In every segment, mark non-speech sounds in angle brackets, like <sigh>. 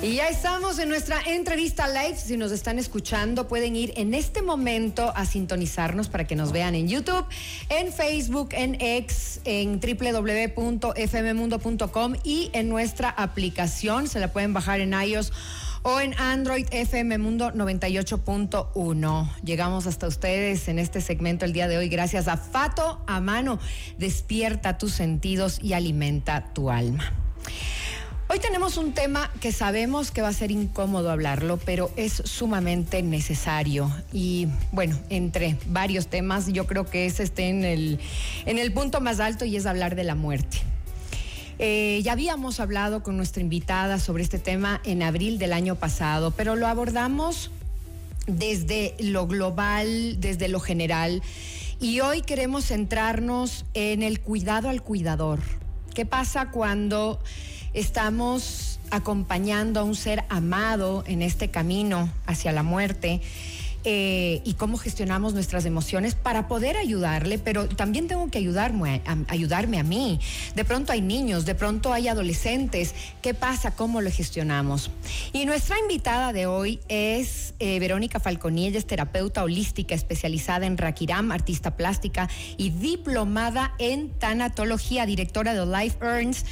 Y ya estamos en nuestra entrevista live. Si nos están escuchando, pueden ir en este momento a sintonizarnos para que nos vean en YouTube, en Facebook, en X, en www.fmmundo.com y en nuestra aplicación. Se la pueden bajar en iOS o en Android FM Mundo 98.1. Llegamos hasta ustedes en este segmento el día de hoy gracias a Fato a mano. Despierta tus sentidos y alimenta tu alma. Hoy tenemos un tema que sabemos que va a ser incómodo hablarlo, pero es sumamente necesario. Y bueno, entre varios temas, yo creo que ese esté en el, en el punto más alto y es hablar de la muerte. Eh, ya habíamos hablado con nuestra invitada sobre este tema en abril del año pasado, pero lo abordamos desde lo global, desde lo general. Y hoy queremos centrarnos en el cuidado al cuidador. ¿Qué pasa cuando estamos acompañando a un ser amado en este camino hacia la muerte eh, y cómo gestionamos nuestras emociones para poder ayudarle, pero también tengo que ayudarme a, ayudarme a mí. De pronto hay niños, de pronto hay adolescentes. ¿Qué pasa? ¿Cómo lo gestionamos? Y nuestra invitada de hoy es eh, Verónica Falconi. Ella es terapeuta holística especializada en Rakiram, artista plástica y diplomada en tanatología, directora de Life Earns,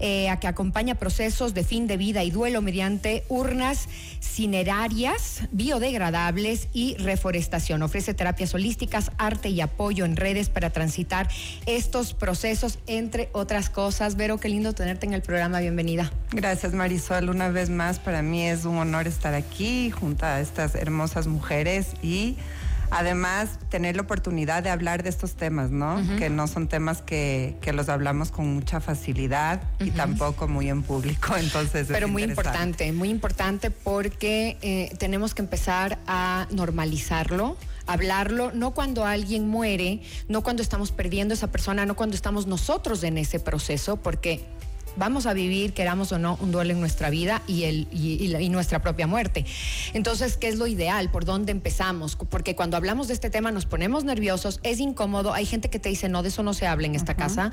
eh, a que acompaña procesos de fin de vida y duelo mediante urnas cinerarias biodegradables y reforestación. Ofrece terapias holísticas, arte y apoyo en redes para transitar estos procesos, entre otras cosas. Vero, qué lindo tenerte en el programa. Bienvenida. Gracias, Marisol. Una vez más, para mí es un honor estar aquí junto a estas hermosas mujeres y además tener la oportunidad de hablar de estos temas, ¿no? Que no son temas que, los hablamos con mucha facilidad y tampoco muy en público, <laughs> entonces. Pero muy importante, muy importante porque eh, tenemos que empezar a normalizarlo hablarlo, no cuando alguien muere, no cuando estamos perdiendo a esa persona, no cuando estamos nosotros en ese proceso, porque vamos a vivir, queramos o no, un duelo en nuestra vida y, el, y, nuestra propia muerte. Entonces, ¿qué es lo ideal? ¿Por dónde empezamos? Porque cuando hablamos de este tema nos ponemos nerviosos, es incómodo, hay gente que te dice, no, de eso no se habla en esta casa,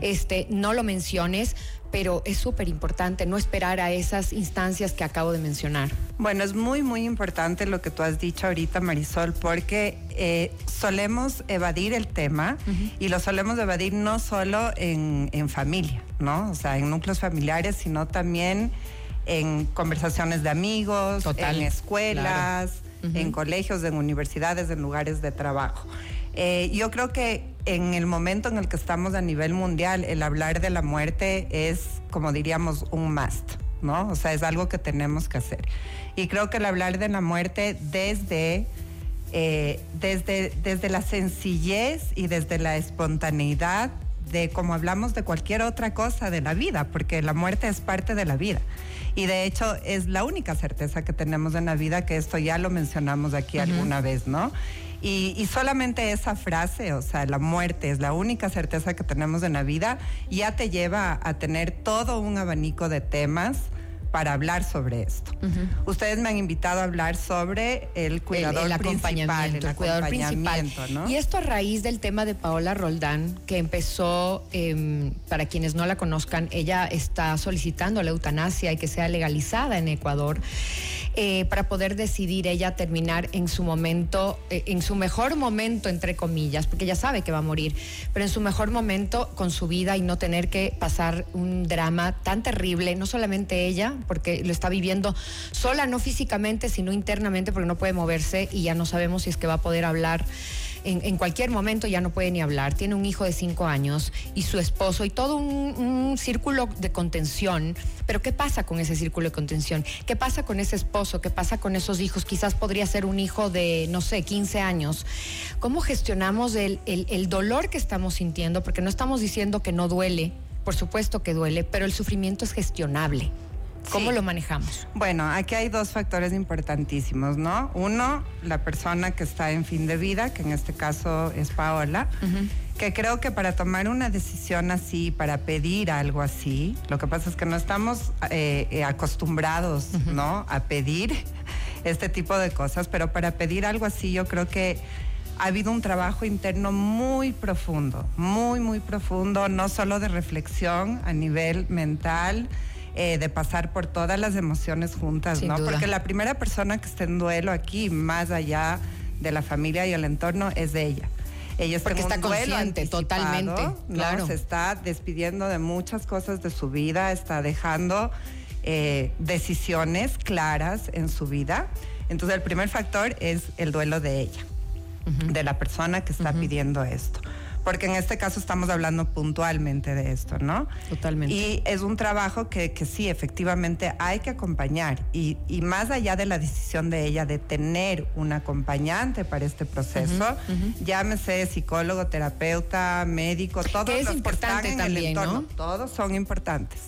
este, no lo menciones, pero es súper importante no esperar a esas instancias que acabo de mencionar. Bueno, es muy, muy importante lo que tú has dicho ahorita, Marisol, porque eh, solemos evadir el tema y lo solemos evadir no solo en, familia, ¿no? O sea, en núcleos familiares, sino también en conversaciones de amigos, en escuelas, en colegios, en universidades, en lugares de trabajo. Eh, yo creo que en el momento en el que estamos a nivel mundial, el hablar de la muerte es, como diríamos, un must, ¿no? O sea, es algo que tenemos que hacer. Y creo que el hablar de la muerte desde, eh, desde, desde la sencillez y desde la espontaneidad de como hablamos de cualquier otra cosa de la vida, porque la muerte es parte de la vida. Y de hecho es la única certeza que tenemos en la vida, que esto ya lo mencionamos aquí alguna vez, ¿no? Y, solamente esa frase, o sea, la muerte es la única certeza que tenemos en la vida, ya te lleva a tener todo un abanico de temas para hablar sobre esto. Ustedes me han invitado a hablar sobre el cuidador el, acompañamiento, el, cuidador principal. Y esto a raíz del tema de Paola Roldán, que empezó, em, para quienes no la conozcan, ella está solicitando la eutanasia y que sea legalizada en Ecuador. Eh, para poder decidir ella terminar en su momento, eh, en su mejor momento, entre comillas, porque ella sabe que va a morir, pero en su mejor momento con su vida y no tener que pasar un drama tan terrible, no solamente ella, porque lo está viviendo sola, no físicamente, sino internamente, porque no puede moverse y ya no sabemos si es que va a poder hablar. En, cualquier momento ya no puede ni hablar. Tiene un hijo de cinco años y su esposo y todo un, círculo de contención. Pero ¿qué pasa con ese círculo de contención? ¿Qué pasa con ese esposo? ¿Qué pasa con esos hijos? Quizás podría ser un hijo de, no sé, 15 años. ¿Cómo gestionamos el, el dolor que estamos sintiendo? Porque no estamos diciendo que no duele, por supuesto que duele, pero el sufrimiento es gestionable. ¿Cómo lo manejamos? Bueno, aquí hay dos factores importantísimos, ¿no? Uno, la persona que está en fin de vida, que en este caso es Paola, que creo que para tomar una decisión así, para pedir algo así, lo que pasa es que no estamos eh, eh, acostumbrados, ¿no? A pedir este tipo de cosas, pero para pedir algo así yo creo que ha habido un trabajo interno muy profundo, muy, muy profundo, no solo de reflexión a nivel mental, eh, de pasar por todas las emociones juntas, Sin ¿no? duda. Porque la primera persona que está en duelo aquí, más allá de la familia y el entorno, es de ella. Ella está Porque en un está duelo consciente, totalmente, ¿no? claro. Se está despidiendo de muchas cosas de su vida, está dejando eh, decisiones claras en su vida. Entonces el primer factor es el duelo de ella, de la persona que está pidiendo esto. Porque en este caso estamos hablando puntualmente de esto, ¿no? Totalmente. Y es un trabajo que, que sí, efectivamente hay que acompañar. Y, y más allá de la decisión de ella de tener un acompañante para este proceso, llámese psicólogo, terapeuta, médico, todos es los importante que están en también, el entorno, ¿no? todos son importantes.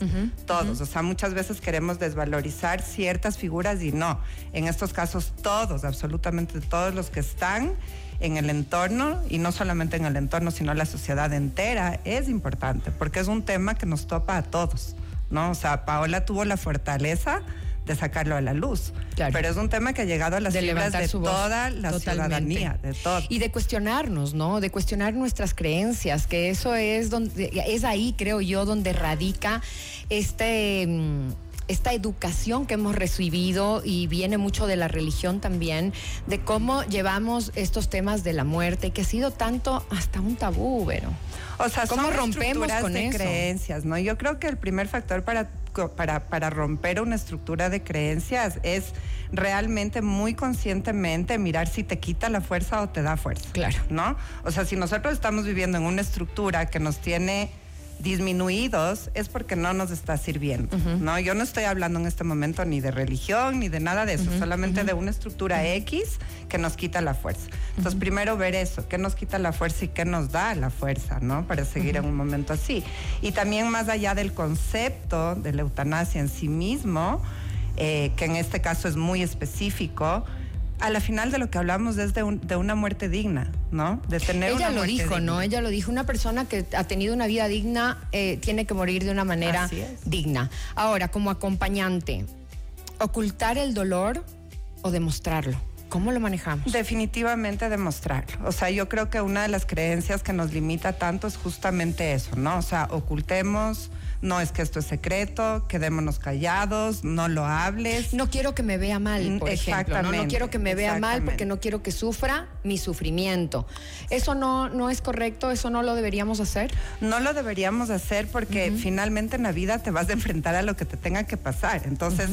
Todos. O sea, muchas veces queremos desvalorizar ciertas figuras y no. En estos casos, todos, absolutamente todos los que están en el entorno, y no solamente en el entorno, sino la sociedad entera, es importante, porque es un tema que nos topa a todos, ¿no? O sea, Paola tuvo la fortaleza de sacarlo a la luz, Claro. pero es un tema que ha llegado a las de fibras de voz. toda la Totalmente. ciudadanía, de todo. Y de cuestionarnos, ¿no? De cuestionar nuestras creencias, que eso es donde es ahí, creo yo, donde radica este mm, esta educación que hemos recibido y viene mucho de la religión también, de cómo llevamos estos temas de la muerte, que ha sido tanto hasta un tabú, Vero. O sea, ¿Cómo son rompemos estructuras con de eso? creencias, ¿no? Yo creo que el primer factor para, para, para romper una estructura de creencias es realmente muy conscientemente mirar si te quita la fuerza o te da fuerza. Claro. ¿No? O sea, si nosotros estamos viviendo en una estructura que nos tiene disminuidos es porque no nos está sirviendo, ¿no? Yo no estoy hablando en este momento ni de religión ni de nada de eso, solamente de una estructura X que nos quita la fuerza. Entonces, primero ver eso, qué nos quita la fuerza y qué nos da la fuerza, ¿no? Para seguir en un momento así. Y también más allá del concepto de la eutanasia en sí mismo, eh, que en este caso es muy específico, a la final de lo que hablamos es de, un- de una muerte digna, ¿no? De tener Ella una lo dijo, ¿no? Ella lo dijo. Una persona que ha tenido una vida digna eh, tiene que morir de una manera digna. Ahora, como acompañante, ocultar el dolor o demostrarlo. ¿Cómo lo manejamos? Definitivamente demostrarlo. O sea, yo creo que una de las creencias que nos limita tanto es justamente eso, ¿no? O sea, ocultemos, no es que esto es secreto, quedémonos callados, no lo hables. No quiero que me vea mal, por ejemplo. ¿no? No Exactamente, quiero que me vea mal porque exactamente. no quiero que sufra mi sufrimiento. Eso no, no es correcto, eso no lo deberíamos hacer. No lo deberíamos hacer porque finalmente en la vida te vas a enfrentar a lo que te tenga que pasar. Entonces,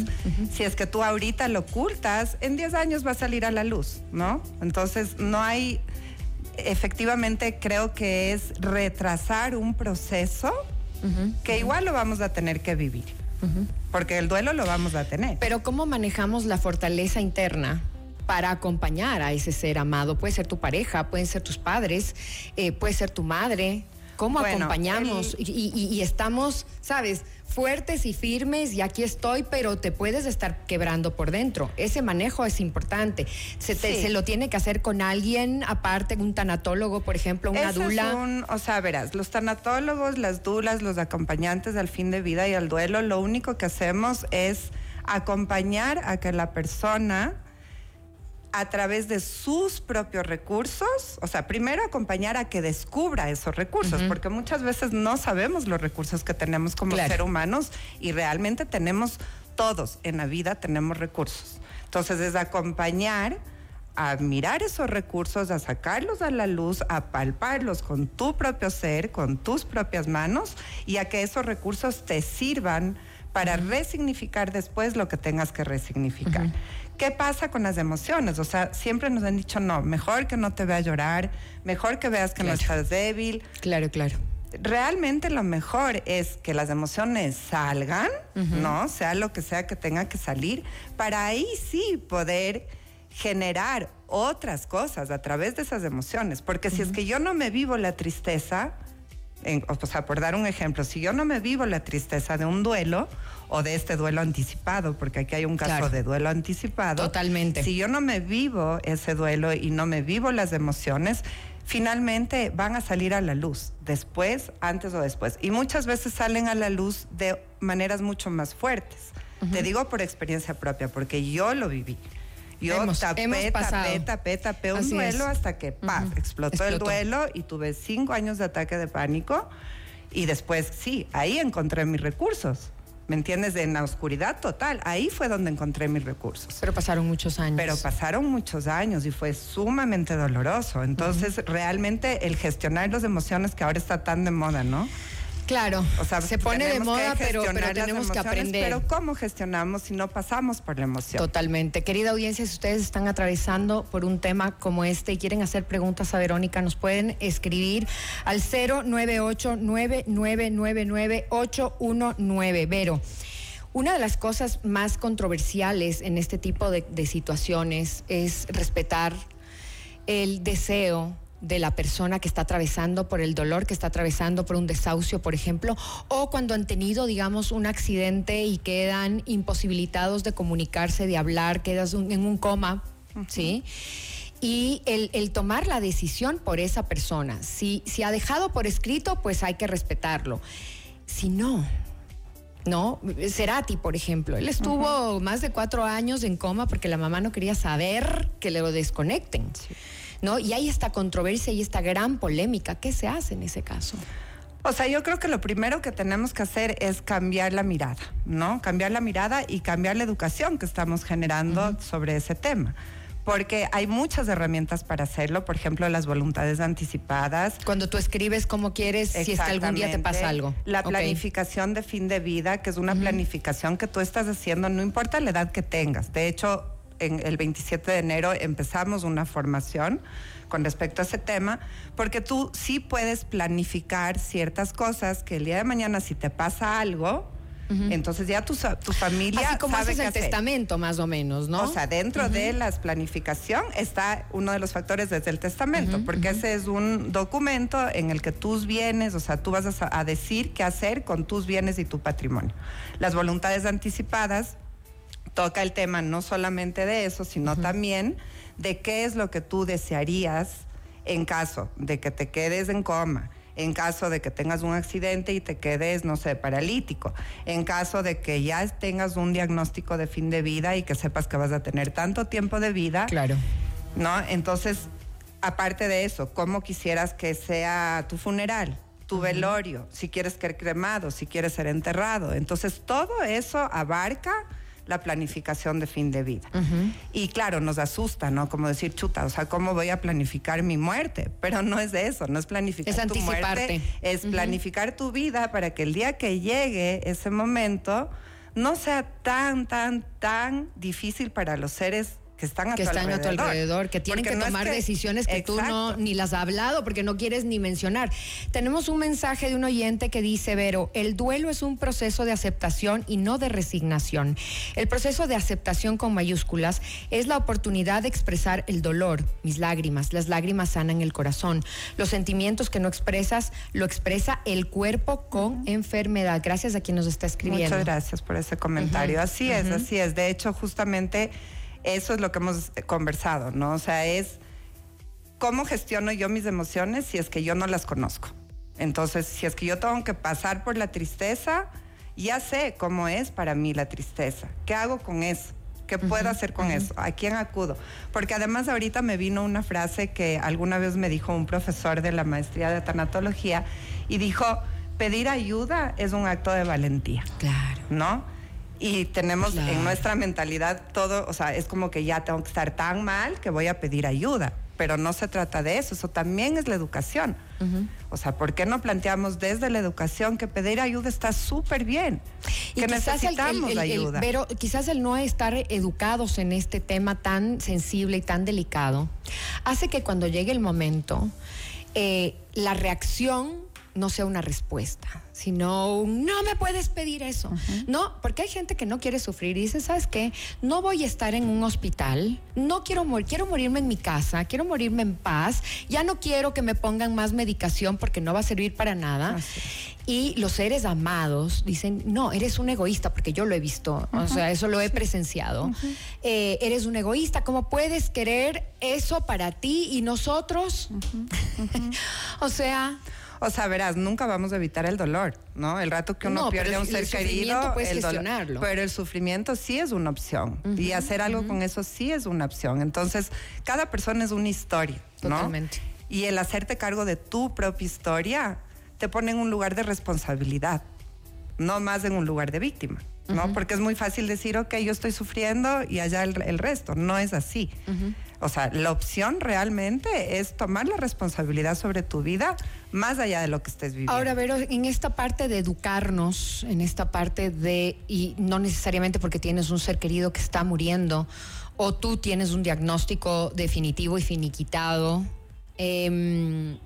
si es que tú ahorita lo ocultas, en 10 años va a salir a la luz, ¿no? Entonces, no hay, efectivamente creo que es retrasar un proceso que igual lo vamos a tener que vivir. Porque el duelo lo vamos a tener. Pero ¿cómo manejamos la fortaleza interna? para acompañar a ese ser amado. Puede ser tu pareja, pueden ser tus padres, eh, puede ser tu madre. ¿Cómo Bueno, acompañamos? el- Y, y- y estamos, ¿sabes? Fuertes y firmes y aquí estoy, pero te puedes estar quebrando por dentro. Ese manejo es importante. Se, te- Sí. se lo tiene que hacer con alguien, aparte, un tanatólogo, por ejemplo, una dula. es un- o sea, verás, los tanatólogos, las dulas, los acompañantes al fin de vida y al duelo, lo único que hacemos es acompañar a que la persona a través de sus propios recursos, o sea, primero acompañar a que descubra esos recursos, porque muchas veces no sabemos los recursos que tenemos como Claro. ser humanos y realmente tenemos todos en la vida tenemos recursos. Entonces es acompañar a mirar esos recursos, a sacarlos a la luz, a palparlos con tu propio ser, con tus propias manos y a que esos recursos te sirvan para resignificar después lo que tengas que resignificar. ¿Qué pasa con las emociones? O sea, siempre nos han dicho, no, mejor que no te vea llorar, mejor que veas que no estás débil. Claro, claro. Realmente lo mejor es que las emociones salgan, ¿no? Sea lo que sea que tenga que salir, para ahí sí poder generar otras cosas a través de esas emociones. Porque si es que yo no me vivo la tristeza, en- o sea, por dar un ejemplo, si yo no me vivo la tristeza de un duelo o de este duelo anticipado, porque aquí hay un caso Claro. de duelo anticipado. Totalmente. Si yo no me vivo ese duelo y no me vivo las emociones, finalmente van a salir a la luz, después, antes o después. Y muchas veces salen a la luz de maneras mucho más fuertes. Te digo por experiencia propia, porque yo lo viví. Yo Hemos- tapé, hemos tapé, tapé, tapé un Así duelo es. hasta que ¡paf! Explotó, el duelo y tuve cinco años de ataque de pánico. Y después, sí, ahí encontré mis recursos. ¿me entiendes? En la oscuridad total. Ahí fue donde encontré mis recursos. Pero pasaron muchos años. Pero pasaron muchos años y fue sumamente doloroso. Entonces, realmente el gestionar las emociones que ahora está tan de moda, ¿no? Claro, o sea, se pone de moda, pero, pero tenemos que aprender. Pero ¿cómo gestionamos si no pasamos por la emoción? Totalmente. Querida audiencia, si ustedes están atravesando por un tema como este y quieren hacer preguntas a Verónica, nos pueden escribir al 098 9999 819 Vero. Una de las cosas más controversiales en este tipo de, de situaciones es respetar el deseo de la persona que está atravesando por el dolor que está atravesando por un desahucio, por ejemplo, o cuando han tenido, digamos, un accidente y quedan imposibilitados de comunicarse, de hablar, quedas en un coma, ¿sí? Y el, tomar la decisión por esa persona. Si, si ha dejado por escrito, pues hay que respetarlo. Si no, ¿no? Cerati, por ejemplo, él estuvo más de cuatro años en coma porque la mamá no quería saber que le lo desconecten. ¿No? Y hay esta controversia y esta gran polémica. ¿Qué se hace en ese caso? O sea, yo creo que lo primero que tenemos que hacer es cambiar la mirada, ¿no? Cambiar la mirada y cambiar la educación que estamos generando sobre ese tema porque hay muchas herramientas para hacerlo, por ejemplo, las voluntades anticipadas. Cuando tú escribes cómo quieres, si es que algún día te pasa algo. La planificación de fin de vida, que es una planificación que tú estás haciendo, no importa la edad que tengas. De hecho, en el 27 de enero empezamos una formación con respecto a ese tema, porque tú sí puedes planificar ciertas cosas que el día de mañana si te pasa algo, entonces ya tu, tu familia Así como haces el testamento más o menos, ¿no? O sea, dentro de la planificación está uno de los factores desde el testamento, porque ese es un documento en el que tus bienes, o sea, tú vas a decir qué hacer con tus bienes y tu patrimonio. Las voluntades anticipadas toca el tema no solamente de eso, sino también de qué es lo que tú desearías en caso de que te quedes en coma, en caso de que tengas un accidente y te quedes, no sé, paralítico, en caso de que ya tengas un diagnóstico de fin de vida y que sepas que vas a tener tanto tiempo de vida. Claro. ¿No? Entonces, aparte de eso, ¿cómo quisieras que sea tu funeral? tu velorio, si quieres ser cremado, si quieres ser enterrado. Entonces, todo eso abarca la planificación de fin de vida. Y claro, nos asusta, ¿no? Como decir, chuta, o sea, ¿cómo voy a planificar mi muerte? <laughs> Pero no es de eso, no es planificar es tu muerte, es planificar tu vida para que el día que llegue ese momento no sea tan, tan, tan difícil para los seres que están a, que tu, están alrededor. a tu alrededor, que tienen que tomar decisiones que tú no ni las has hablado porque no quieres ni mencionar. Tenemos un mensaje de un oyente que dice, Vero, el duelo es un proceso de aceptación y no de resignación. El proceso de aceptación con mayúsculas es la oportunidad de expresar el dolor, mis lágrimas. Las lágrimas sanan el corazón. Los sentimientos que no expresas, lo expresa el cuerpo con enfermedad. Gracias a quien nos está escribiendo. Muchas gracias por ese comentario. así es, así es. De hecho, justamente eso es lo que hemos conversado, ¿no? O sea, es cómo gestiono yo mis emociones si es que yo no las conozco. Entonces, si es que yo tengo que pasar por la tristeza, ya sé cómo es para mí la tristeza. ¿Qué hago con eso? ¿Qué puedo hacer con eso? ¿A quién acudo? Porque además ahorita me vino una frase que alguna vez me dijo un profesor de la maestría de tanatología y dijo, pedir ayuda es un acto de valentía. Claro. ¿No? Y tenemos en nuestra mentalidad todo, o sea, es como que ya tengo que estar tan mal que voy a pedir ayuda, pero no se trata de eso, eso también es la educación. O sea, ¿por qué no planteamos desde la educación que pedir ayuda está súper bien? que necesitamos ayuda. pero quizás el no estar educados en este tema tan sensible y tan delicado hace que cuando llegue el momento, eh, la reacción no sea una respuesta, sino no me puedes pedir eso. No, porque hay gente que no quiere sufrir y dice, ¿sabes qué? No voy a estar en un hospital, no quiero morir, quiero morirme en mi casa, quiero morirme en paz, ya no quiero que me pongan más medicación porque no va a servir para nada. Y los seres amados dicen, no, eres un egoísta, porque yo lo he visto, o sea, eso lo he presenciado. Eh, eres un egoísta, ¿cómo puedes querer eso para ti y nosotros? <laughs> o sea... O sea, verás, nunca vamos a evitar el dolor, ¿no? El rato que uno pierde a un ser querido, el dolor, pero el sufrimiento sí es una opción y hacer algo con eso sí es una opción. Entonces, cada persona es una historia, ¿no? Y el hacerte cargo de tu propia historia te pone en un lugar de responsabilidad. no más en un lugar de víctima. ¿no? Porque es muy fácil decir, ok, yo estoy sufriendo y allá el, el resto. No es así. O sea, la opción realmente es tomar la responsabilidad sobre tu vida más allá de lo que estés viviendo. Ahora, pero en esta parte de educarnos, en esta parte de, y no necesariamente porque tienes un ser querido que está muriendo, o tú tienes un diagnóstico definitivo y finiquitado, em,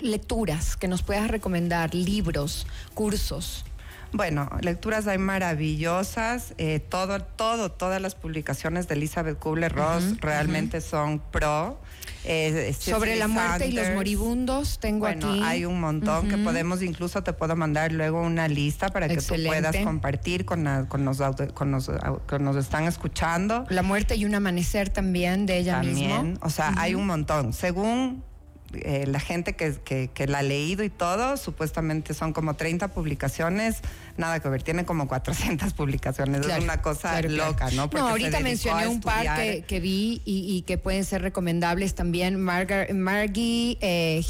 lecturas que nos puedas recomendar, libros, cursos. Bueno, lecturas hay maravillosas. Eh, todo, todo, todas las publicaciones de Elizabeth Kubler-Ross realmente son pro. Eh, Sobre la muerte y los moribundos, tengo bueno, aquí. Hay un montón que podemos, incluso te puedo mandar luego una lista para que tú puedas compartir con, con, los, con, los, con nos están escuchando. La muerte y un amanecer también de ella también, O sea, hay un montón. Según eh, la gente que, que, la ha leído y todo, supuestamente son como 30 publicaciones, nada que ver, tiene como 400 publicaciones, es una cosa loca, ¿no? no, ahorita mencioné un par que, que vi y, que pueden ser recomendables también, Margie eh,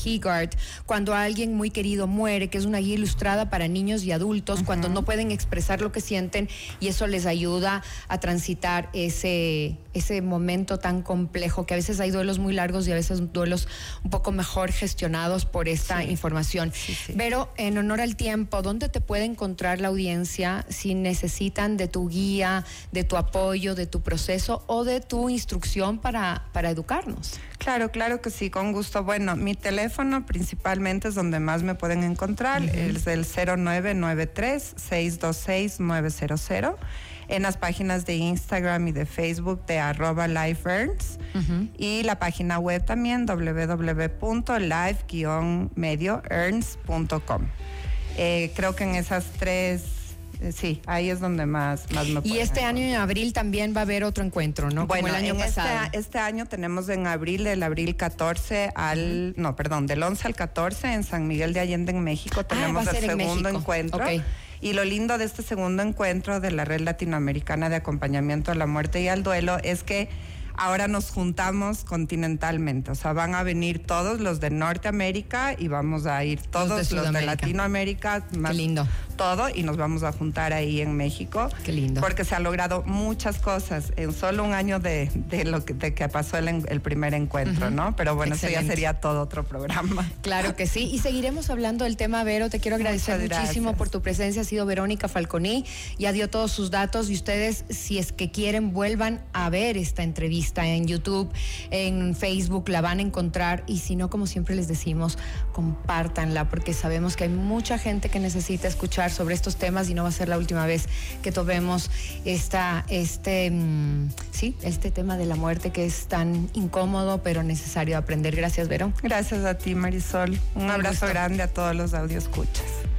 cuando alguien muy querido muere, que es una guía ilustrada para niños y adultos, cuando no pueden expresar lo que sienten y eso les ayuda a transitar ese, ese momento tan complejo, que a veces hay duelos muy largos y a veces duelos un poco mejor gestionados por esta información. Pero en honor al tiempo, ¿dónde te puede encontrar la audiencia si necesitan de tu guía, de tu apoyo, de tu proceso o de tu instrucción para, para educarnos? Claro, claro que sí, con gusto. Bueno, mi teléfono principalmente es donde más me pueden encontrar, es el 0993 626 900 en las páginas de Instagram y de Facebook de arroba LifeEarns. Y la página web también www.live-medioearns.com. Eh, creo que en esas tres sí, ahí es donde más, más me Y este año en abril también va a haber otro encuentro, ¿no? Bueno, el año este pasado. Este, año tenemos en abril, del abril 14 al, no, perdón, del 11 al 14 en San Miguel de Allende, en México, ah, tenemos el segundo encuentro. Y lo lindo de este segundo encuentro de la Red Latinoamericana de Acompañamiento a la Muerte y al Duelo es que ahora nos juntamos continentalmente, o sea, van a venir todos los de Norteamérica y vamos a ir todos los de, Latinoamérica, más lindo. todo, y nos vamos a juntar ahí en México. Qué lindo. Porque se ha logrado muchas cosas en solo un año de, lo que, que pasó el, primer encuentro, ¿no? Pero bueno, eso ya sería todo otro programa. <laughs> Claro que sí, y seguiremos hablando del tema, Vero, te quiero agradecer muchísimo por tu presencia, ha sido Verónica Falconi, ya dio todos sus datos y ustedes, si es que quieren, vuelvan a ver esta entrevista está en YouTube, en Facebook, la van a encontrar y si no, como siempre les decimos, compártanla porque sabemos que hay mucha gente que necesita escuchar sobre estos temas y no va a ser la última vez que tomemos esta, este, mm, sí, este tema de la muerte que es tan incómodo pero necesario aprender. Gracias, Vero. Gracias a ti, Marisol. Un, abrazo grande a todos los audioscuchas.